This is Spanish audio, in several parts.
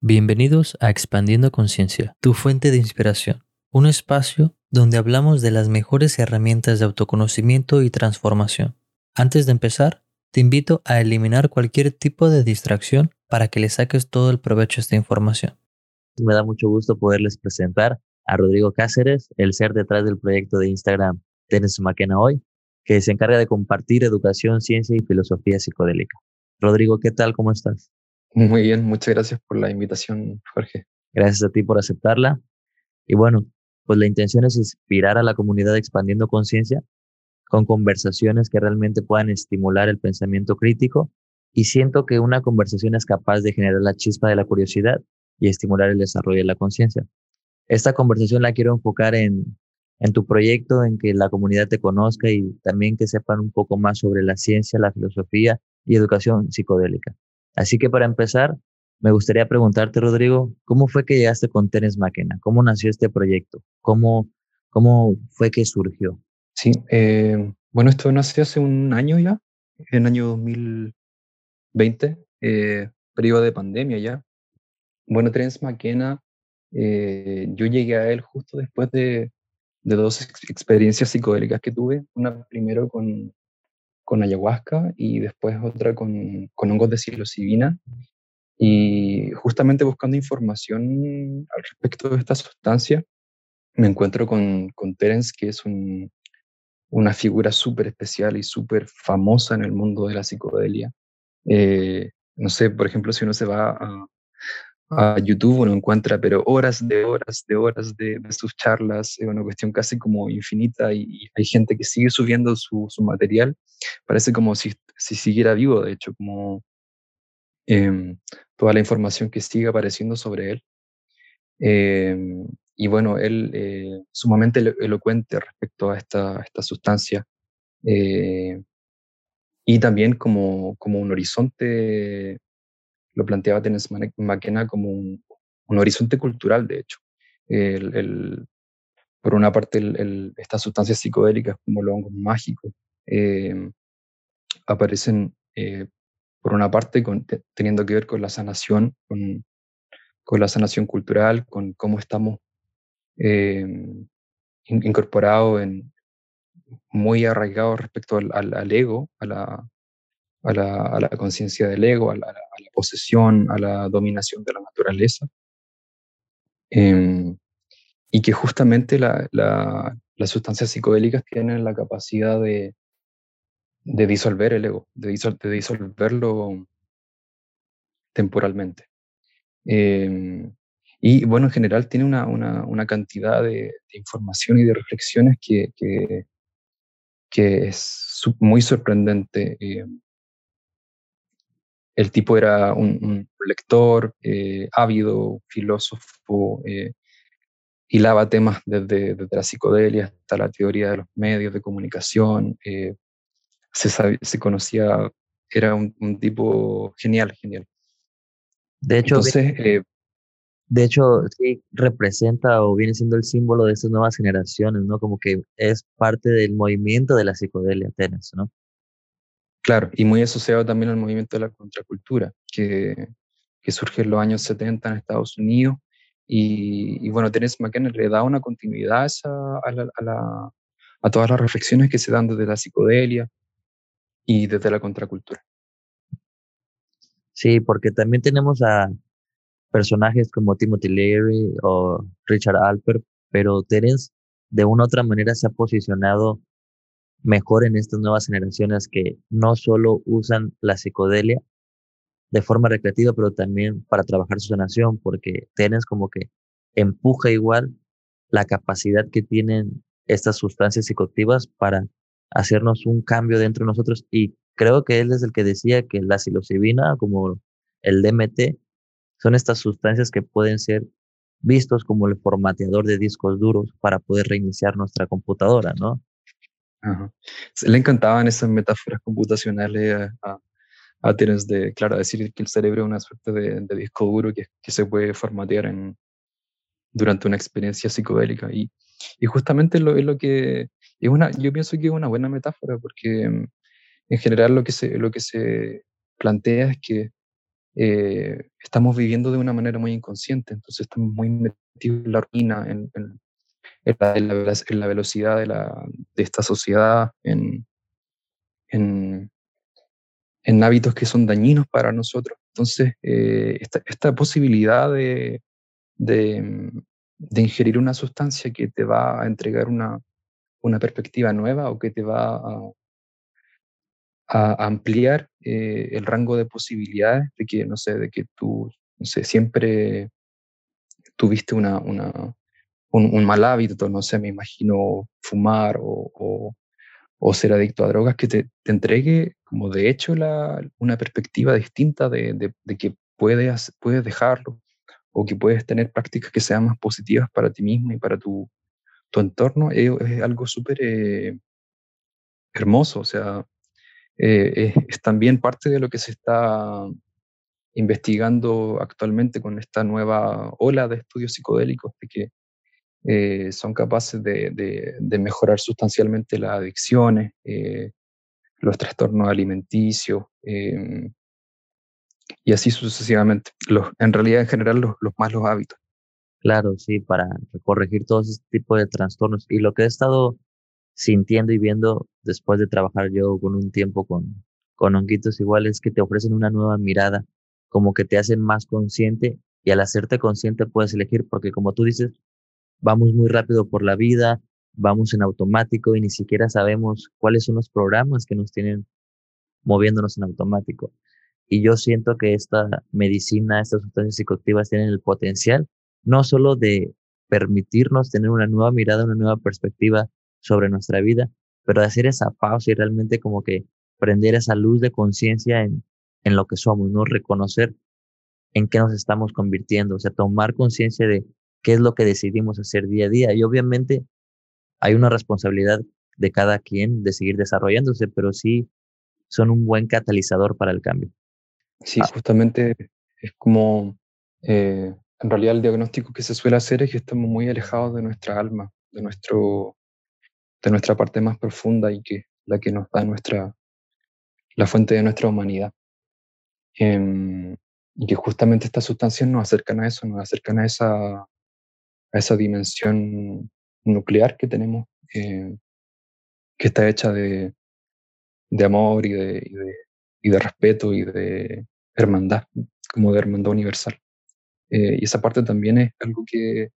Bienvenidos a Expandiendo Conciencia, tu fuente de inspiración, un espacio donde hablamos de las mejores herramientas de autoconocimiento y transformación. Antes de empezar, te invito a eliminar cualquier tipo de distracción para que le saques todo el provecho a esta información. Me da mucho gusto poderles presentar a Rodrigo Cáceres, el ser detrás del proyecto de Instagram Tennis Maquena Hoy, que se encarga de compartir educación, ciencia y filosofía psicodélica. Rodrigo, ¿qué tal? ¿Cómo estás? Muy bien, muchas gracias por la invitación, Jorge. Gracias a ti por aceptarla. Y bueno, pues la intención es inspirar a la comunidad expandiendo conciencia con conversaciones que realmente puedan estimular el pensamiento crítico y siento que una conversación es capaz de generar la chispa de la curiosidad y estimular el desarrollo de la conciencia. Esta conversación la quiero enfocar en, tu proyecto, en que la comunidad te conozca y también que sepan un poco más sobre la ciencia, la filosofía y educación psicodélica. Así que para empezar, me gustaría preguntarte, Rodrigo, ¿cómo fue que llegaste con Tenis Máquina? ¿Cómo nació este proyecto? ¿Cómo, cómo fue que surgió? Sí, eh, bueno, esto nació hace un año ya, en el año 2020, eh, periodo de pandemia ya. Bueno, Tenis Máquina, eh, yo llegué a él justo después de, de dos experiencias psicodélicas que tuve. Una primero con, con ayahuasca y después otra con, con hongos de psilocibina. Y justamente buscando información al respecto de esta sustancia, me encuentro con, con Terence, que es un, una figura súper especial y súper famosa en el mundo de la psicodelia. Eh, no sé, por ejemplo, si uno se va a, a YouTube uno encuentra, pero horas de horas de horas de, sus charlas, es una cuestión casi como infinita y, hay gente que sigue subiendo su, su material, parece como si, si, siguiera vivo, de hecho, como em, toda la información que sigue apareciendo sobre él. Em, y bueno, él eh, sumamente elocuente respecto a esta, esta sustancia. Eh, y también como, como un horizonte lo planteaba Tenes McKenna como un, horizonte cultural, de hecho. El, por una parte, estas sustancias psicodélicas como los hongos mágicos eh, aparecen, eh, por una parte, teniendo que ver con la sanación, con, la sanación cultural, con cómo estamos eh, incorporados en, muy arraigados respecto al, al ego, a la, a la, conciencia del ego, a la, posesión, a la dominación de la naturaleza. Em, y que justamente las sustancias psicodélicas tienen la capacidad de, de disolver el ego, de, disolverlo temporalmente. Em, y bueno, en general tiene una, una, cantidad de, información y de reflexiones que, que, que es muy sorprendente. Em, el tipo era un, lector eh, ávido, filósofo, eh, hilaba temas desde, la psicodelia hasta la teoría de los medios de comunicación, eh, se, conocía, era un, tipo genial, genial. De hecho, de hecho, sí representa o viene siendo el símbolo de estas nuevas generaciones, ¿no? Como que es parte del movimiento de la psicodelia, Atenas, ¿no? Claro, y muy asociado también al movimiento de la contracultura, que, surge en los años 70 en Estados Unidos. Y, bueno, Terence McKenna le da una continuidad a, a, todas las reflexiones que se dan desde la psicodelia y desde la contracultura. Sí, porque también tenemos a personajes como Timothy Leary o Richard Alpert, pero Terence de una u otra manera se ha posicionado mejor en estas nuevas generaciones que no solo usan la psicodelia de forma recreativa, pero también para trabajar su sanación, porque tienes como que empuja igual la capacidad que tienen estas sustancias psicoactivas para hacernos un cambio dentro de nosotros. Y creo que él es el que decía que la psilocibina, como el DMT, son estas sustancias que pueden ser vistos como el formateador de discos duros para poder reiniciar nuestra computadora, ¿no? Le encantaban esas metáforas computacionales a, a, de, claro, decir que el cerebro es una suerte de, disco duro que, que, se puede formatear en, durante una experiencia psicodélica. Y, y justamente lo, es lo que, es una, yo pienso que es una buena metáfora porque mm, en general lo que se, lo que se plantea es que eh, estamos viviendo de una manera muy inconsciente, entonces estamos muy metidos en la ruina, en, la, velocidad de, la, de esta sociedad, en, en, hábitos que son dañinos para nosotros. Entonces, eh, esta, posibilidad de, de, ingerir una sustancia que te va a entregar una, una perspectiva nueva o que te va a, a ampliar eh, el rango de posibilidades de que, no sé, de que tú, no sé, siempre tuviste una, una un, mal hábito, no sé, me imagino fumar o, o, ser adicto a drogas, que te, entregue como de hecho la, una perspectiva distinta de, de, que puedes, puedes dejarlo o que puedes tener prácticas que sean más positivas para ti mismo y para tu, tu entorno, es, es algo súper eh, hermoso, o sea, eh, es, también parte de lo que se está investigando actualmente con esta nueva ola de estudios psicodélicos, de que eh, son capaces de, mejorar sustancialmente las adicciones, eh, los trastornos alimenticios em, y así sucesivamente. Los, en realidad, en general, los, los malos hábitos. Claro, sí, para corregir todos este tipo de trastornos. Y lo que he estado sintiendo y viendo después de trabajar yo con un tiempo con, con honguitos iguales que te ofrecen una nueva mirada, como que te hacen más consciente y al hacerte consciente puedes elegir, porque como tú dices, vamos muy rápido por la vida, vamos en automático y ni siquiera sabemos cuáles son los programas que nos tienen moviéndonos en automático. Y yo siento que esta medicina, estas sustancias psicoactivas tienen el potencial no solo de permitirnos tener una nueva mirada, una nueva perspectiva sobre nuestra vida, pero de hacer esa pausa y realmente como que prender esa luz de conciencia en, en lo que somos, ¿no? Reconocer en qué nos estamos convirtiendo, o sea, tomar conciencia de qué es lo que decidimos hacer día a día. Y obviamente hay una responsabilidad de cada quien de seguir desarrollándose, pero sí son un buen catalizador para el cambio. Sí, ah. justamente es como, eh, en realidad el diagnóstico que se suele hacer es que estamos muy alejados de nuestra alma, de nuestro, de nuestra parte más profunda y que la que nos da nuestra, la fuente de nuestra humanidad. Em, y que justamente estas sustancias nos acercan a eso, nos acercan a esa, a esa dimensión nuclear que tenemos, eh, que está hecha de, de amor y de, y de, y, de, respeto y de hermandad, como de hermandad universal. Eh, y esa parte también es algo que,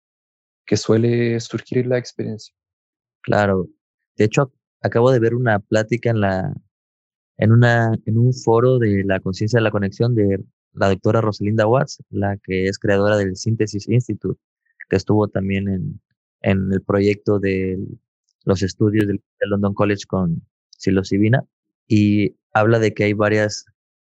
que suele surgir en la experiencia. Claro. De hecho, acabo de ver una plática en la en una en un foro de la conciencia de la conexión de la doctora Rosalinda Watts, la que es creadora del Synthesis Institute, que estuvo también en, en el proyecto de los estudios del, London College con psilocibina y habla de que hay varias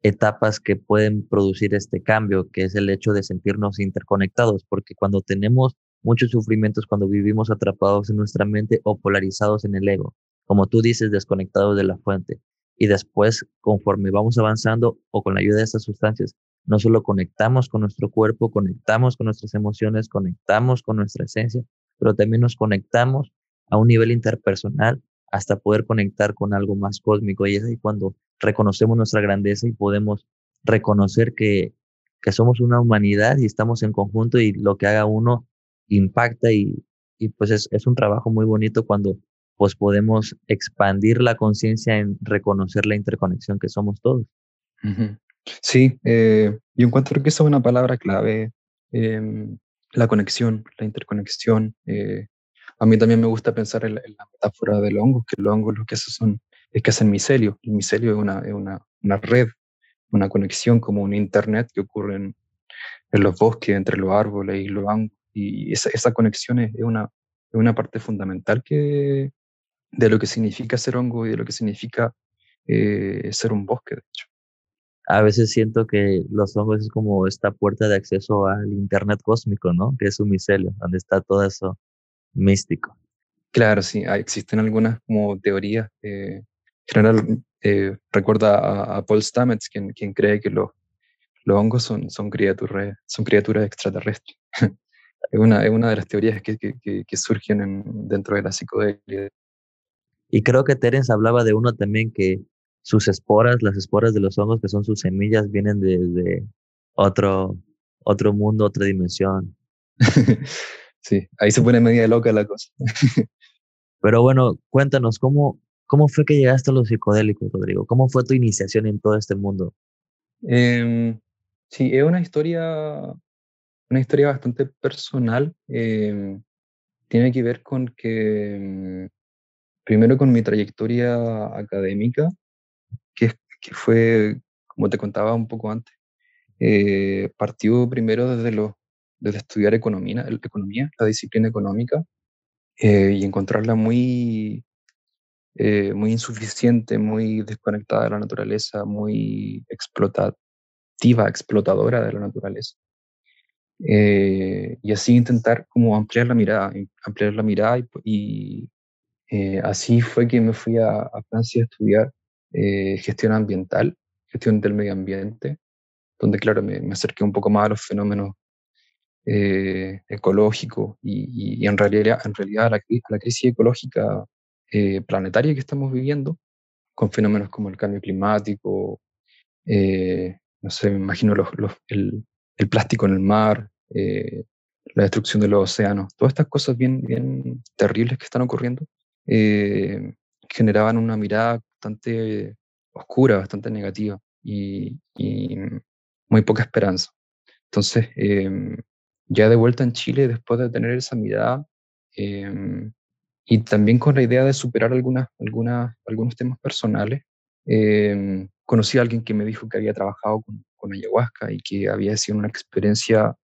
etapas que pueden producir este cambio, que es el hecho de sentirnos interconectados, porque cuando tenemos muchos sufrimientos cuando vivimos atrapados en nuestra mente o polarizados en el ego, como tú dices, desconectados de la fuente. Y después, conforme vamos avanzando o con la ayuda de estas sustancias, no solo conectamos con nuestro cuerpo, conectamos con nuestras emociones, conectamos con nuestra esencia, pero también nos conectamos a un nivel interpersonal hasta poder conectar con algo más cósmico. Y es ahí cuando reconocemos nuestra grandeza y podemos reconocer que, que somos una humanidad y estamos en conjunto y lo que haga uno impacta y, y pues es, es, un trabajo muy bonito cuando pues podemos expandir la conciencia en reconocer la interconexión que somos todos. Sí, eh, yo encuentro que esa es una palabra clave, em, la conexión, la interconexión. Eh, a mí también me gusta pensar en la, metáfora del hongo, que los hongos lo que hacen son, es que hacen micelio. El micelio es una, es una, una red, una conexión como un internet que ocurre en, los bosques, entre los árboles y los hongos y esa, esa conexión es una, una parte fundamental que, de lo que significa ser hongo y de lo que significa eh, ser un bosque, de hecho. A veces siento que los hongos es como esta puerta de acceso al Internet cósmico, ¿no? Que es un micelio, donde está todo eso místico. Claro, sí, existen algunas como teorías. en general, eh, recuerda a, Paul Stamets, quien, quien cree que los, los hongos son, son, criaturas, son criaturas extraterrestres. es una, es una de las teorías que, que, que, surgen dentro de la psicodelia. Y creo que Terence hablaba de uno también que sus esporas, las esporas de los hongos, que son sus semillas, vienen desde otro, otro mundo, otra dimensión. sí, ahí se pone media loca la cosa. Pero bueno, cuéntanos, ¿cómo, ¿cómo fue que llegaste a los psicodélicos, Rodrigo? ¿Cómo fue tu iniciación en todo este mundo? Em, sí, es una historia, una historia bastante personal. Em, tiene que ver con que, em, primero con mi trayectoria académica, que, fue, como te contaba un poco antes, eh, partió primero desde, lo, desde estudiar economía, la disciplina económica, eh, y encontrarla muy, eh, muy insuficiente, muy desconectada de la naturaleza, muy explotativa, explotadora de la naturaleza. y así intentar como ampliar la mirada, ampliar la mirada y, así fue que me fui a Francia a estudiar gestión ambiental, gestión del medio ambiente, donde, claro, me, acerqué un poco más a los fenómenos eh, ecológicos y, en realidad, a, la, crisis ecológica eh, planetaria que estamos viviendo, con fenómenos como el cambio climático, eh, no sé, me imagino el, plástico en el mar, la destrucción de los océanos, todas estas cosas bien, bien terribles que están ocurriendo, generaban una mirada bastante oscura, bastante negativa. Y, y, muy poca esperanza. Entonces, em, ya de vuelta en Chile, después de tener esa mirada, em, y también con la idea de superar algunas, algunas, algunos temas personales, em, conocí a alguien que me dijo que había trabajado con, con ayahuasca y que había sido una experiencia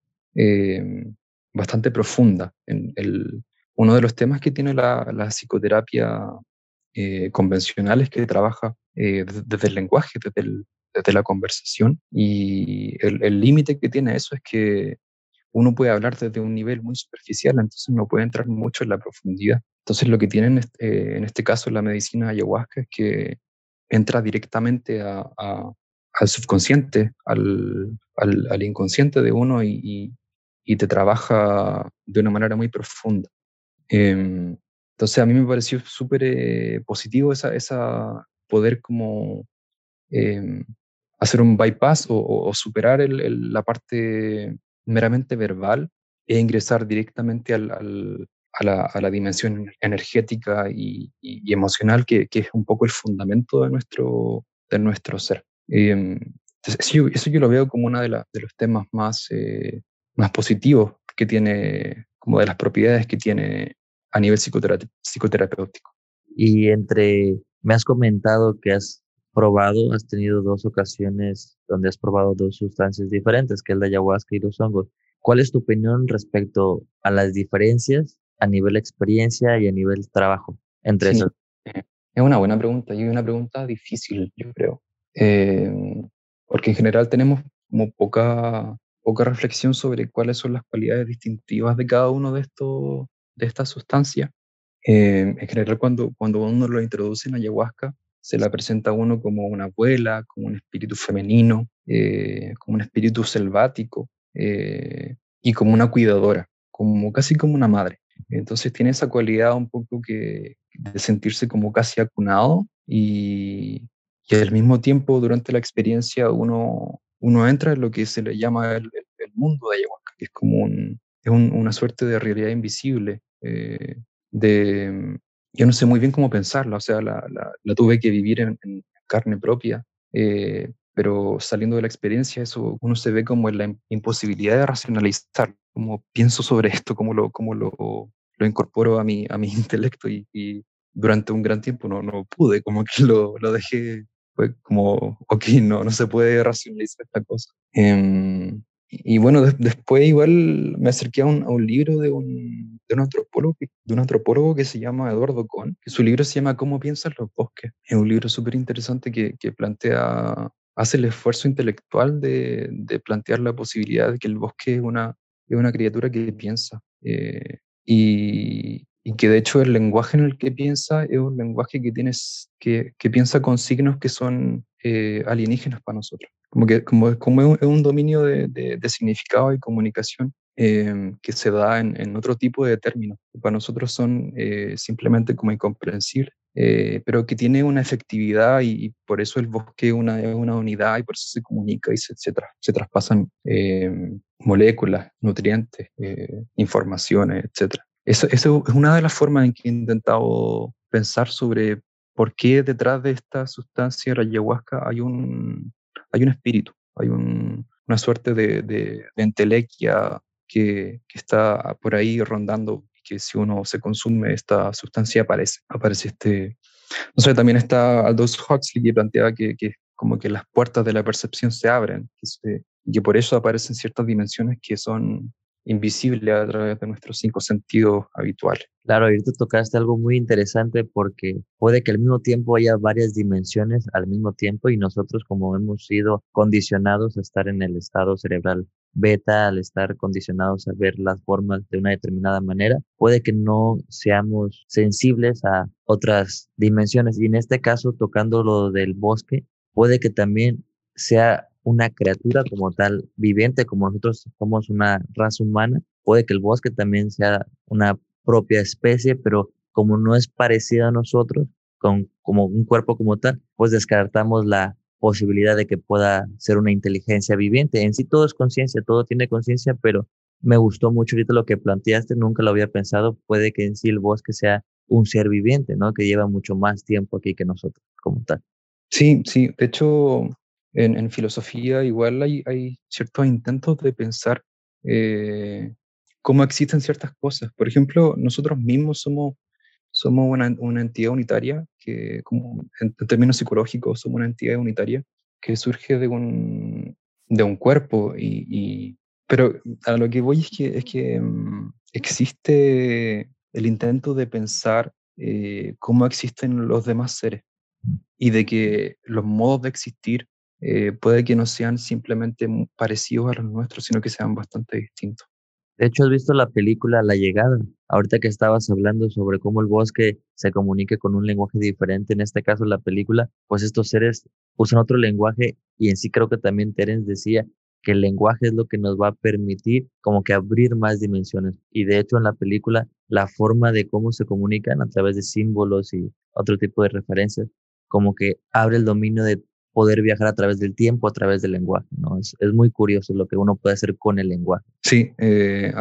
bastante profunda. En el, uno de los temas que tiene la, la psicoterapia eh, convencional es que trabaja eh, desde el lenguaje, desde la conversación. Y el límite que tiene eso es que uno puede hablar desde un nivel muy superficial, entonces no puede entrar mucho en la profundidad. Entonces lo que tiene en este, en este caso la medicina ayahuasca es que entra directamente al subconsciente, al, inconsciente de uno y, y, te trabaja de una manera muy profunda. Em, entonces a mí me pareció súper eh, positivo esa, esa poder como em, hacer un bypass o, superar la parte meramente verbal e ingresar directamente al, a, la, a, la, dimensión energética y, emocional, que, que, es un poco el fundamento de nuestro, de nuestro ser. Em, eso, yo lo veo como uno de, de los temas más, eh, más positivos que tiene, como de las propiedades que tiene a nivel psicoterapéutico. Y entre, me has comentado que has probado, has tenido dos ocasiones donde has probado dos sustancias diferentes, que es la ayahuasca y los hongos. ¿Cuál es tu opinión respecto a las diferencias a nivel experiencia y a nivel trabajo entre sí. Eh, es una buena pregunta y una pregunta difícil, yo creo. Eh, porque en general tenemos como poca, poca reflexión sobre cuáles son las cualidades distintivas de cada uno de, estos, de estas sustancias. Eh, en general, cuando, cuando uno lo introduce en ayahuasca, se la presenta a uno como una abuela, como un espíritu femenino, eh, como un espíritu selvático eh, y como una cuidadora, como casi como una madre. Entonces tiene esa cualidad un poco que, de sentirse como casi acunado y, y al mismo tiempo durante la experiencia uno, uno entra en lo que se le llama el, mundo de ayahuasca, que es como un, es una suerte de realidad invisible, eh, de, yo no sé muy bien cómo pensarla, o sea, la, la, tuve que vivir en, carne propia, eh, pero saliendo de la experiencia, eso uno se ve como en la imposibilidad de racionalizar, cómo pienso sobre esto, cómo lo, cómo lo, lo incorporo a mi, a mi intelecto y, durante un gran tiempo no, no pude, como que lo, lo dejé, fue como, ok, no, no se puede racionalizar esta cosa. Em, y bueno, después igual me acerqué a un, a un libro de un, de un, antropólogo, de un antropólogo que se llama Eduardo Kohn, que su libro se llama ¿Cómo piensan los bosques? Es un libro súper interesante que, que, plantea, hace el esfuerzo intelectual de, de, plantear la posibilidad de que el bosque es una, es una criatura que piensa. Eh, y, y, que de hecho el lenguaje en el que piensa es un lenguaje que, tienes, que, que piensa con signos que son eh, alienígenas para nosotros como que como, como es un dominio de, de, significado y comunicación eh, que se da en, en, otro tipo de términos, que para nosotros son eh, simplemente como incomprensibles. eh, pero que tiene una efectividad y, por eso el bosque una, es una unidad y por eso se comunica y se, se, traspasan eh, moléculas, nutrientes, eh, informaciones, etc. Eso es una de las formas en que he intentado pensar sobre por qué detrás de esta sustancia, la ayahuasca, hay un, hay un espíritu, hay una suerte de, de, entelequia que, está por ahí rondando que si uno se consume esta sustancia aparece, aparece este... No sé, también está Aldous Huxley que planteaba que, que como que las puertas de la percepción se abren, que, que por eso aparecen ciertas dimensiones que son invisibles a través de nuestros cinco sentidos habituales. Claro, ahorita tocaste algo muy interesante porque puede que al mismo tiempo haya varias dimensiones al mismo tiempo y nosotros como hemos sido condicionados a estar en el estado cerebral beta, al estar condicionados a ver las formas de una determinada manera, puede que no seamos sensibles a otras dimensiones. Y en este caso, tocando lo del bosque, puede que también sea una criatura como tal viviente, como nosotros somos una raza humana, puede que el bosque también sea una propia especie, pero como no es parecida a nosotros, con, como un cuerpo como tal, pues descartamos la posibilidad de que pueda ser una inteligencia viviente. En sí todo es conciencia, todo tiene conciencia, pero me gustó mucho ahorita lo que planteaste, nunca lo había pensado, puede que en sí el bosque sea un ser viviente, ¿no? Que lleva mucho más tiempo aquí que nosotros como tal. Sí, sí, de hecho en, filosofía igual hay, hay, ciertos intentos de pensar eh, cómo existen ciertas cosas. Por ejemplo, nosotros mismos somos somos una, una entidad unitaria que, como en, términos psicológicos, somos una entidad unitaria que surge de un, de un cuerpo. Y, pero a lo que voy es que, es que mm, existe el intento de pensar eh, cómo existen los demás seres y de que los modos de existir eh, puede que no sean simplemente parecidos a los nuestros, sino que sean bastante distintos. De hecho, has visto la película La llegada. Ahorita que estabas hablando sobre cómo el bosque se comunique con un lenguaje diferente, en este caso la película, pues estos seres usan otro lenguaje y en sí creo que también Terence decía que el lenguaje es lo que nos va a permitir como que abrir más dimensiones. Y de hecho en la película la forma de cómo se comunican a través de símbolos y otro tipo de referencias, como que abre el dominio de poder viajar a través del tiempo, a través del lenguaje, ¿no? Es, es muy curioso lo que uno puede hacer con el lenguaje. Sí, eh,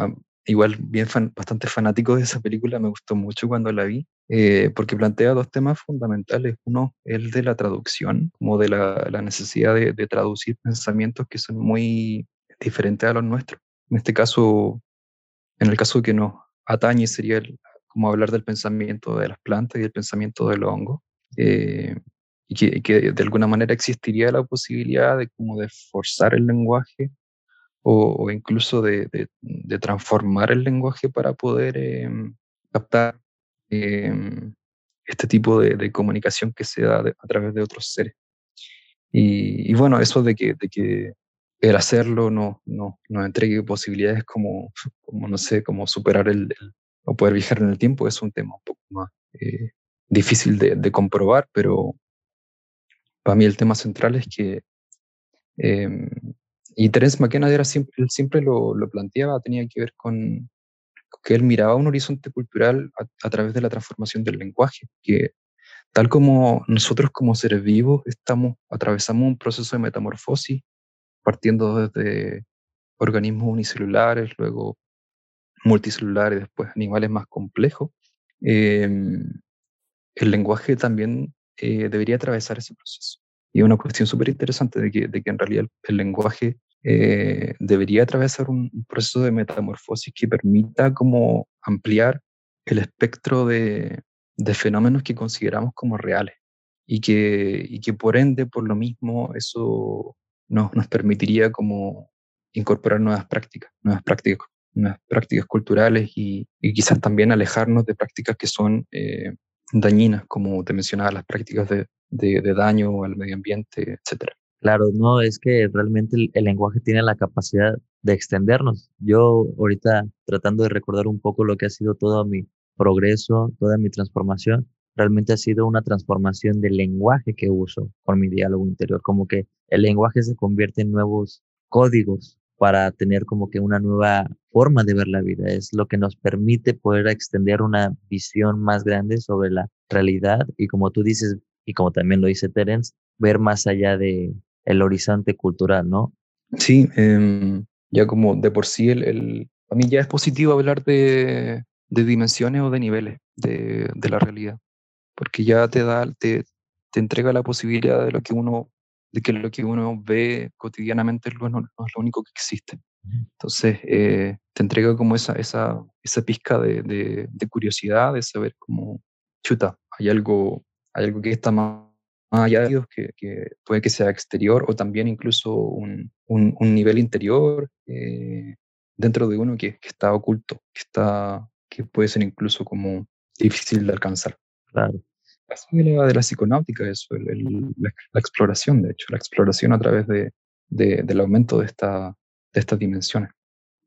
igual bien bastante fanático de esa película, me gustó mucho cuando la vi, eh, porque plantea dos temas fundamentales. Uno, el de la traducción, como de la, necesidad de, traducir pensamientos que son muy diferentes a los nuestros. En este caso, en el caso que nos atañe, sería como hablar del pensamiento de las plantas y el pensamiento del hongo. Eh, y que, de alguna manera existiría la posibilidad de como de forzar el lenguaje o, incluso de, de, transformar el lenguaje para poder em, captar em, este tipo de, comunicación que se da a través de otros seres. Y, bueno, eso de que, de que el hacerlo no, no, nos entregue posibilidades como, como, no sé, como superar el, o poder viajar en el tiempo es un tema un poco más eh, difícil de, de comprobar, pero, para mí el tema central es que, em, y Terence McKenna era siempre, él siempre lo, lo, planteaba, tenía que ver con que él miraba un horizonte cultural a, través de la transformación del lenguaje, que tal como nosotros como seres vivos estamos, atravesamos un proceso de metamorfosis, partiendo desde organismos unicelulares, luego multicelulares, después animales más complejos, em, el lenguaje también eh, debería atravesar ese proceso. Y una cuestión súper interesante de que, de que en realidad el, lenguaje eh, debería atravesar un, proceso de metamorfosis que permita como ampliar el espectro de, de fenómenos que consideramos como reales y que, y que por ende, por lo mismo, eso nos, nos permitiría como incorporar nuevas prácticas, nuevas prácticas, nuevas prácticas culturales y, y quizás también alejarnos de prácticas que son eh, dañinas, como te mencionaba, las prácticas de, de, daño al medio ambiente, etcétera. Claro, no, es que realmente el, lenguaje tiene la capacidad de extendernos. Yo ahorita tratando de recordar un poco lo que ha sido todo mi progreso, toda mi transformación, realmente ha sido una transformación del lenguaje que uso por mi diálogo interior, como que el lenguaje se convierte en nuevos códigos para tener como que una nueva forma de ver la vida. Es lo que nos permite poder extender una visión más grande sobre la realidad y como tú dices, y como también lo dice Terence, ver más allá de el horizonte cultural, ¿no? Sí, em, ya como de por sí, el, el, a mí ya es positivo hablar de, de dimensiones o de niveles de, de, la realidad, porque ya te da, te, te entrega la posibilidad de lo que uno de que lo que uno ve cotidianamente no, no, es lo único que existe. Entonces, eh, te entrega como esa, esa, esa pizca de, de, de, curiosidad, de saber cómo, chuta, hay algo, hay algo que está más, más allá de Dios, que, que, puede que sea exterior o también incluso un, un, un nivel interior eh, dentro de uno que, que, está oculto, que, está, que puede ser incluso como difícil de alcanzar. Claro de la, de la psiconáutica, eso, el, la, la, exploración, de hecho, la exploración a través de, de, del aumento de, esta, de estas dimensiones.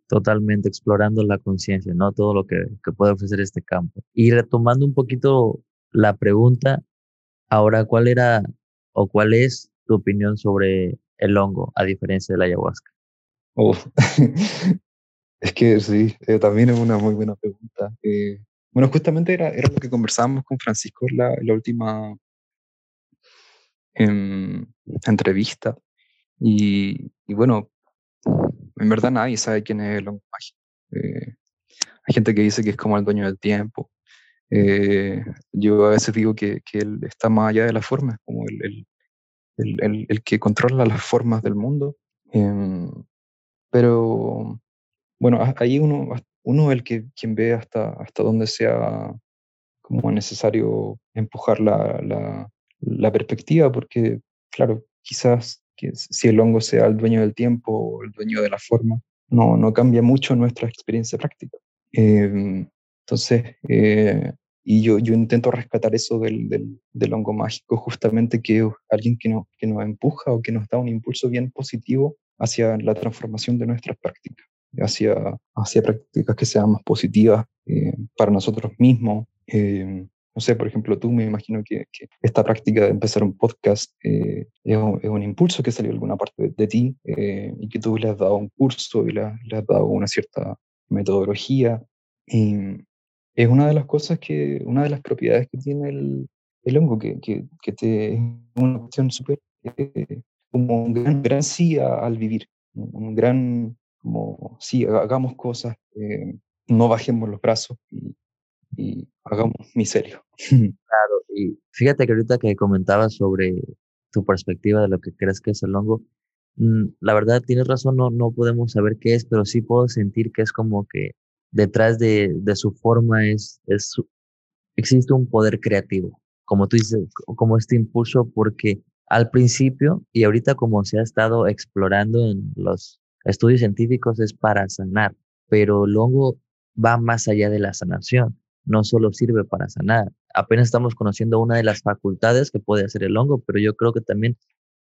Totalmente explorando la conciencia, ¿no? Todo lo que, que puede ofrecer este campo. Y retomando un poquito la pregunta, ahora, ¿cuál era o cuál es tu opinión sobre el hongo, a diferencia de la ayahuasca? Oh. es que sí, eh, también es una muy buena pregunta. Eh, bueno, justamente era, lo que conversábamos con Francisco en la, última em, entrevista. Y, y, bueno, en verdad nadie sabe quién es el hongo mágico. Eh, hay gente que dice que es como el dueño del tiempo. Eh, yo a veces digo que, que, él está más allá de la forma, como el, el, el, el que controla las formas del mundo. Eh, pero bueno, ahí uno uno es el que quien ve hasta, hasta dónde sea como necesario empujar la, la, la perspectiva, porque claro, quizás que si el hongo sea el dueño del tiempo o el dueño de la forma, no, no cambia mucho nuestra experiencia práctica. Eh, entonces, eh, y yo, yo intento rescatar eso del, del, del, hongo mágico, justamente que es alguien que, no, que nos empuja o que nos da un impulso bien positivo hacia la transformación de nuestras prácticas hacia, hacia prácticas que sean más positivas eh, para nosotros mismos. Eh, no sé, por ejemplo, tú me imagino que, que esta práctica de empezar un podcast eh, es, un, es, un, impulso que salió de alguna parte de, de ti eh, y que tú le has dado un curso y le, le has dado una cierta metodología. Es una de las cosas que, una de las propiedades que tiene el, el hongo, que, que, que te es una cuestión súper, eh, como un gran, gran sí al vivir, un gran como, sí, hagamos cosas, eh, no bajemos los brazos y, y hagamos miseria. Claro, y fíjate que ahorita que comentabas sobre tu perspectiva de lo que crees que es el hongo, mm, la verdad tienes razón, no, no podemos saber qué es, pero sí puedo sentir que es como que detrás de, de su forma es, es, existe un poder creativo, como tú dices, como este impulso, porque al principio y ahorita como se ha estado explorando en los estudios científicos es para sanar, pero el hongo va más allá de la sanación, no solo sirve para sanar. Apenas estamos conociendo una de las facultades que puede hacer el hongo, pero yo creo que también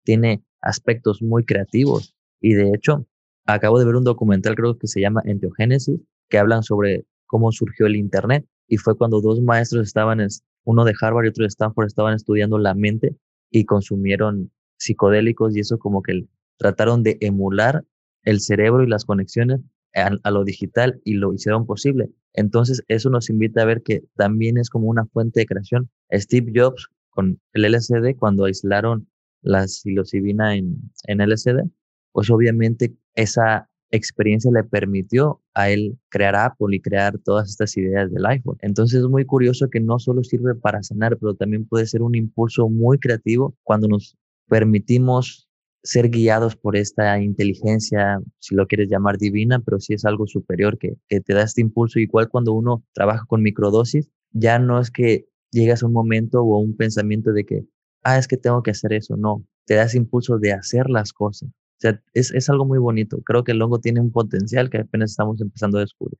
tiene aspectos muy creativos. Y de hecho, acabo de ver un documental, creo que se llama Enteogénesis, que hablan sobre cómo surgió el Internet. Y fue cuando dos maestros estaban, uno de Harvard y otro de Stanford, estaban estudiando la mente y consumieron psicodélicos y eso como que trataron de emular el cerebro y las conexiones a, lo digital y lo hicieron posible. Entonces, eso nos invita a ver que también es como una fuente de creación. Steve Jobs con el LCD, cuando aislaron la psilocibina en, en LCD, pues obviamente esa experiencia le permitió a él crear Apple y crear todas estas ideas del iPhone. Entonces es muy curioso que no solo sirve para sanar, pero también puede ser un impulso muy creativo cuando nos permitimos ser guiados por esta inteligencia, si lo quieres llamar divina, pero sí es algo superior que, te da este impulso. Igual cuando uno trabaja con microdosis, ya no es que llegas a un momento o un pensamiento de que, ah, es que tengo que hacer eso. No, te da ese impulso de hacer las cosas. O sea, es, es algo muy bonito. Creo que el hongo tiene un potencial que apenas estamos empezando a descubrir.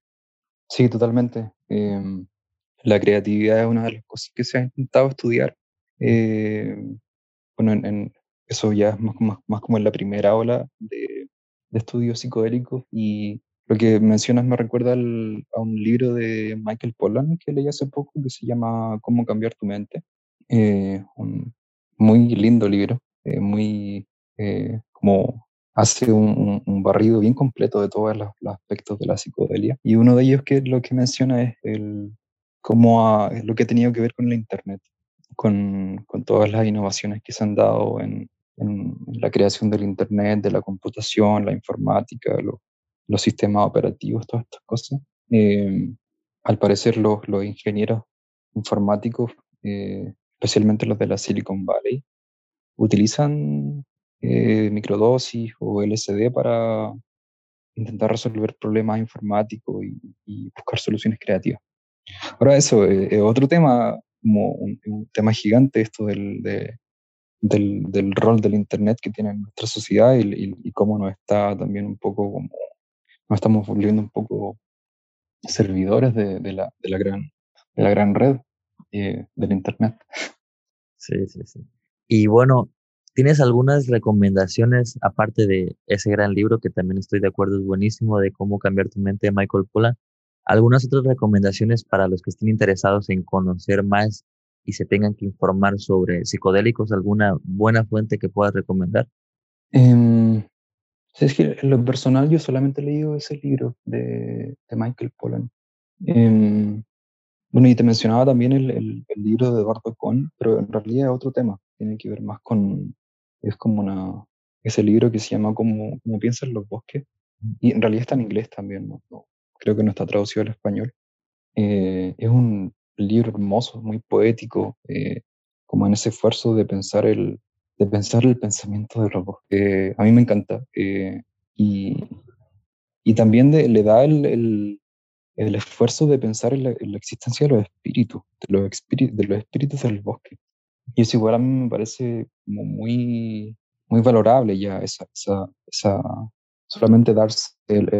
Sí, totalmente. Eh, la creatividad es una de las cosas que se ha intentado estudiar. Eh, bueno, en, en, eso ya es más, más, más como en la primera ola de, estudios psicodélicos y lo que mencionas me recuerda a un libro de Michael Pollan que leí hace poco que se llama Cómo cambiar tu mente. Eh, un muy lindo libro, eh, muy eh, como hace un, barrido bien completo de todos los, aspectos de la psicodelia. Y uno de ellos que lo que menciona es el, cómo lo que ha tenido que ver con la Internet, con, con todas las innovaciones que se han dado en, en, la creación del Internet, de la computación, la informática, los sistemas operativos, todas estas cosas. Eh, al parecer los, los ingenieros informáticos, eh, especialmente los de la Silicon Valley, utilizan eh, microdosis o LSD para intentar resolver problemas informáticos y, buscar soluciones creativas. Ahora eso es otro tema, como un, tema gigante esto del, del, del, rol del Internet que tiene en nuestra sociedad y, y, cómo nos está también un poco como, nos estamos volviendo un poco servidores de, de, la, de la, gran, de la gran red eh, del Internet. Sí, sí, sí. Y bueno, ¿Tienes algunas recomendaciones, aparte de ese gran libro que también estoy de acuerdo, es buenísimo, de cómo cambiar tu mente de Michael Pollan? ¿Algunas otras recomendaciones para los que estén interesados en conocer más y se tengan que informar sobre psicodélicos? ¿Alguna buena fuente que puedas recomendar? Eh, es que en lo personal yo solamente he leído ese libro de, de Michael Pollan. Em, bueno, y te mencionaba también el, el, el, libro de Eduardo Cohn, pero en realidad es otro tema. Tiene que ver más con, es como una, ese libro que se llama Como, como piensan los bosques, y en realidad está en inglés también, ¿no? creo que no está traducido al español. Eh, es un libro hermoso, muy poético, eh, como en ese esfuerzo de pensar el, de pensar el pensamiento de los bosques. a mí me encanta. Eh, y, y también de, le da el, el, el, esfuerzo de pensar en la, en la, existencia de los espíritus, de los, espíritus, de los espíritus del bosque. Y eso igual a mí me parece como muy, muy valorable ya, esa, esa, esa solamente darse el,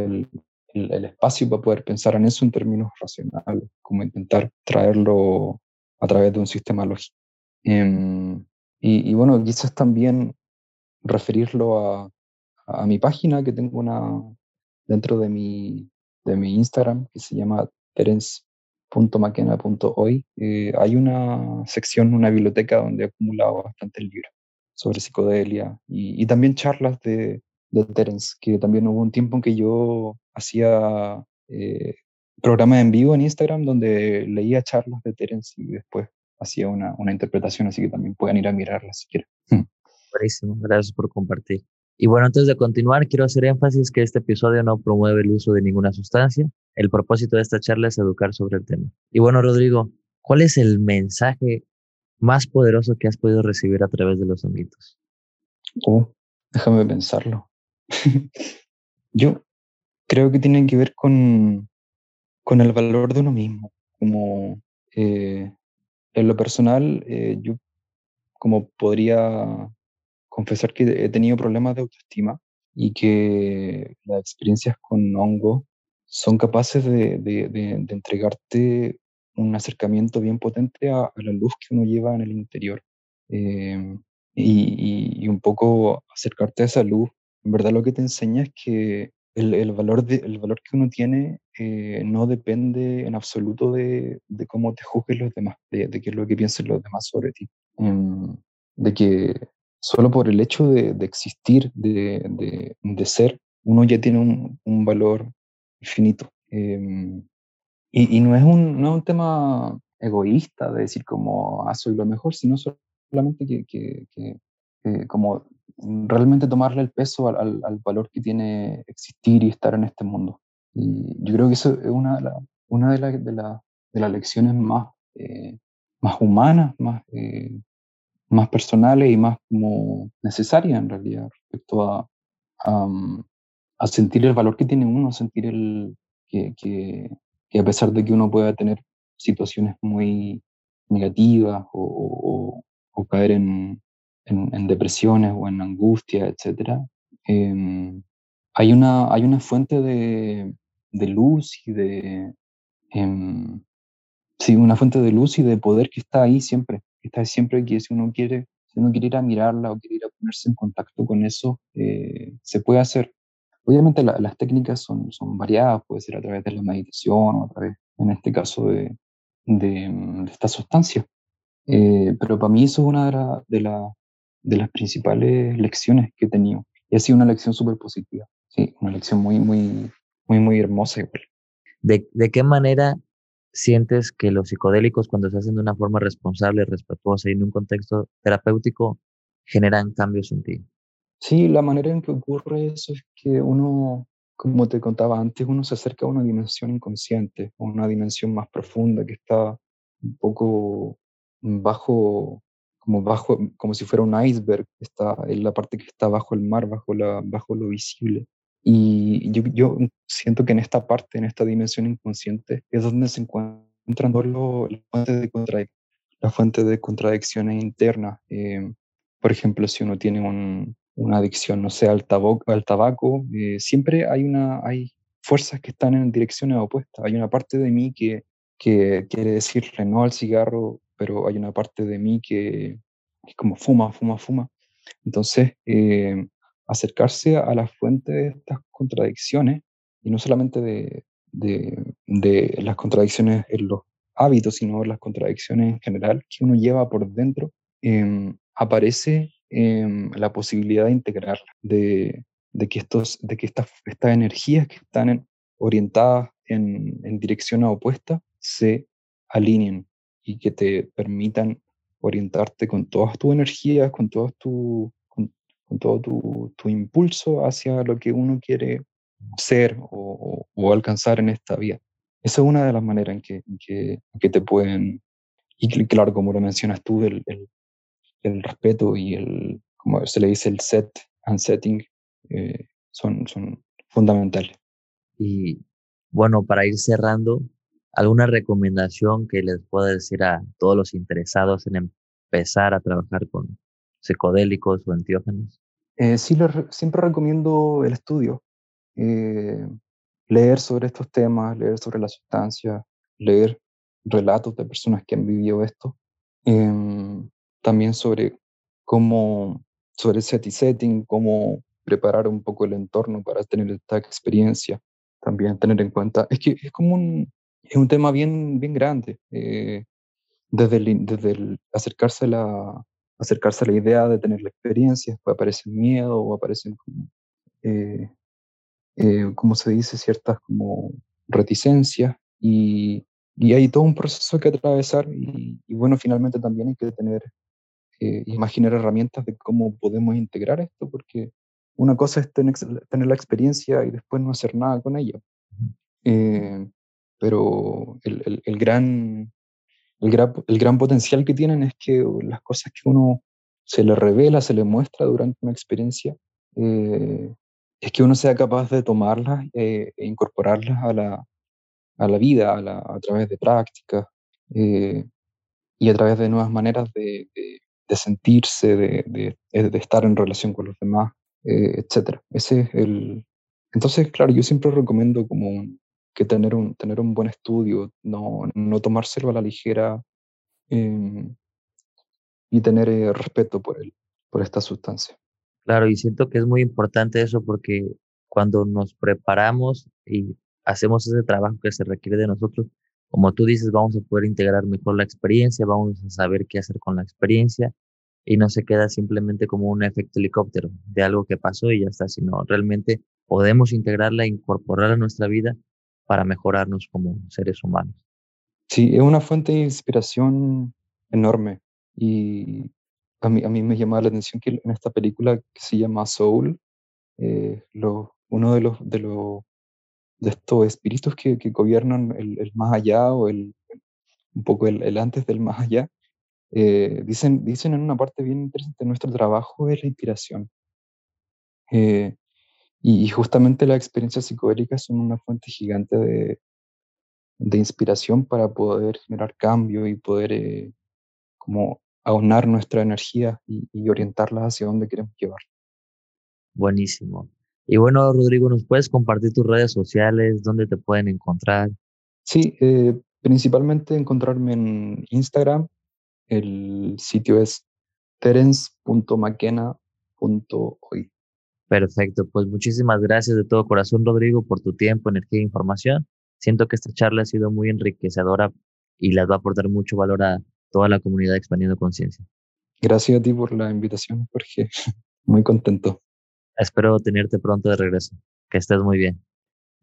el, el, espacio para poder pensar en eso en términos racionales, como intentar traerlo a través de un sistema lógico. Em, y, y, bueno, quizás también referirlo a, a, mi página que tengo una dentro de mi, de mi Instagram que se llama Terence .maquena.hoy eh, hay una sección, una biblioteca donde he acumulado bastantes libros sobre psicodelia y, también charlas de, de, Terence, que también hubo un tiempo en que yo hacía eh, programas en vivo en Instagram donde leía charlas de Terence y después hacía una, una interpretación, así que también pueden ir a mirarlas si quieren. Buenísimo, gracias por compartir. Y bueno, antes de continuar, quiero hacer énfasis que este episodio no promueve el uso de ninguna sustancia. El propósito de esta charla es educar sobre el tema. Y bueno, Rodrigo, ¿cuál es el mensaje más poderoso que has podido recibir a través de los ámbitos? Oh, déjame pensarlo. Yo creo que tiene que ver con, con el valor de uno mismo. Como eh, en lo personal, eh, yo como podría confesar que he tenido problemas de autoestima y que las experiencias con hongo son capaces de, de, de, entregarte un acercamiento bien potente a, la luz que uno lleva en el interior. Eh, y, y, un poco acercarte a esa luz, en verdad lo que te enseña es que el, el valor, de, el valor que uno tiene eh, no depende en absoluto de, de, cómo te juzguen los demás, de, qué es lo que piensen los demás sobre ti. Um, de que solo por el hecho de, de existir, de, de, ser, uno ya tiene un, un valor infinito. Em, y, y, no, es un, no es un tema egoísta de decir como, ah, soy lo mejor, sino solamente que, que, que, como realmente tomarle el peso al, al, valor que tiene existir y estar en este mundo. Y yo creo que eso es una una de, la, de, la, de las lecciones más, eh, más humanas, más, eh, más personales y más como necesarias en realidad respecto a, a, sentir el valor que tiene uno, sentir el, que, que, a pesar de que uno pueda tener situaciones muy negativas o, o, caer en, en, depresiones o en angustia, etc., em, hay, una, hay una fuente de, de luz y de... Eh, sí, una fuente de luz y de poder que está ahí siempre está siempre que si uno quiere, si uno quiere ir a mirarla o quiere ir a ponerse en contacto con eso, eh, se puede hacer. Obviamente las técnicas son, son variadas, puede ser a través de la meditación o a través, en este caso, de, de, esta sustancia. Eh, pero para mí eso es una de, de, la, de las principales lecciones que he tenido. ha sido una lección súper positiva. Sí, una lección muy, muy, muy, muy hermosa igual. ¿De, ¿De qué manera sientes que los psicodélicos, cuando se hacen de una forma responsable, respetuosa y en un contexto terapéutico, generan cambios en ti? Sí, la manera en que ocurre eso es que uno, como te contaba antes, uno se acerca a una dimensión inconsciente, a una dimensión más profunda que está un poco bajo, como bajo, como si fuera un iceberg, está en la parte que está bajo el mar, bajo, la, bajo lo visible. Y yo, yo siento que en esta parte, en esta dimensión inconsciente, es donde se encuentran todas las fuentes de, fuente de contradicciones internas. Eh, por ejemplo, si uno tiene un, una adicción, no sé, al tabaco, al tabaco eh, siempre hay, una, hay fuerzas que están en direcciones opuestas. Hay una parte de mí que, que quiere decirle no al cigarro, pero hay una parte de mí que es como fuma, fuma, fuma. Entonces, eh, acercarse a la fuente de estas contradicciones, y no solamente de, de, las contradicciones en los hábitos, sino las contradicciones en general que uno lleva por dentro, eh, aparece Em, la posibilidad de integrar, de, de, que, estos, de que estas, estas energías que están orientadas en, en dirección opuesta se alineen y que te permitan orientarte con todas tus energías, con todo tu, con, todo tu, tu, impulso hacia lo que uno quiere ser o, o, alcanzar en esta vida. Esa es una de las maneras en que, que, te pueden, y claro, como lo mencionas tú, el, el, el respeto y el, como se le dice, el set and setting eh, son, son fundamentales. Y bueno, para ir cerrando, ¿alguna recomendación que les pueda decir a todos los interesados en empezar a trabajar con psicodélicos o enteógenos? Eh, sí, siempre recomiendo el estudio. Eh, leer sobre estos temas, leer sobre la sustancia, leer relatos de personas que han vivido esto. Em, también sobre cómo, sobre set setting, cómo preparar un poco el entorno para tener esta experiencia. También tener en cuenta, es que es como un, es un tema bien, bien grande. Eh, desde desde el acercarse, a la, acercarse a la idea de tener la experiencia, después aparece el miedo o aparecen como, eh, eh, como se dice, ciertas como reticencias y, y, hay todo un proceso que atravesar y, y bueno, finalmente también hay que tener eh, imaginar herramientas de cómo podemos integrar esto, porque una cosa es tener, tener la experiencia y después no hacer nada con ella. Eh, pero el, el, el, gran, el, gran, el gran potencial que tienen es que las cosas que uno se le revela, se le muestra durante una experiencia, eh, es que uno sea capaz de tomarlas e incorporarlas a la, a la vida, a, la, a través de prácticas y a través de nuevas maneras de, de, sentirse, de, de, de, estar en relación con los demás, eh, etc. Ese es el... Entonces, claro, yo siempre recomiendo como que tener un, tener un buen estudio, no, no tomárselo a la ligera eh, y tener eh, respeto por, el, por esta sustancia. Claro, y siento que es muy importante eso porque cuando nos preparamos y hacemos ese trabajo que se requiere de nosotros, como tú dices, vamos a poder integrar mejor la experiencia, vamos a saber qué hacer con la experiencia y no se queda simplemente como un efecto helicóptero de algo que pasó y ya está, sino realmente podemos integrarla incorporarla a nuestra vida para mejorarnos como seres humanos. Sí, es una fuente de inspiración enorme y a mí, a mí me llama la atención que en esta película que se llama Soul, eh, uno de los, de los de estos espíritus que, que gobiernan el, el, más allá o el, un poco el, el, antes del más allá, eh, dicen, dicen en una parte bien interesante, nuestro trabajo es la inspiración. Eh, y, y, justamente las experiencias psicodélicas son una fuente gigante de, de inspiración para poder generar cambio y poder eh, como aunar nuestra energía y, y orientarla hacia donde queremos llevar. Buenísimo. Y bueno, Rodrigo, ¿nos puedes compartir tus redes sociales? ¿Dónde te pueden encontrar? Sí, eh, principalmente encontrarme en Instagram. El sitio es terence.maquena.hoy. Perfecto, pues muchísimas gracias de todo corazón, Rodrigo, por tu tiempo, energía e información. Siento que esta charla ha sido muy enriquecedora y les va a aportar mucho valor a toda la comunidad expandiendo conciencia. Gracias a ti por la invitación, Jorge. Muy contento. espero tenerte pronto de regreso. Que estés muy bien.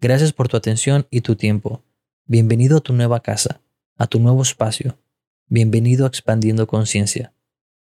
Gracias por tu atención y tu tiempo. Bienvenido a tu nueva casa, a tu nuevo espacio. Bienvenido a Expandiendo Conciencia.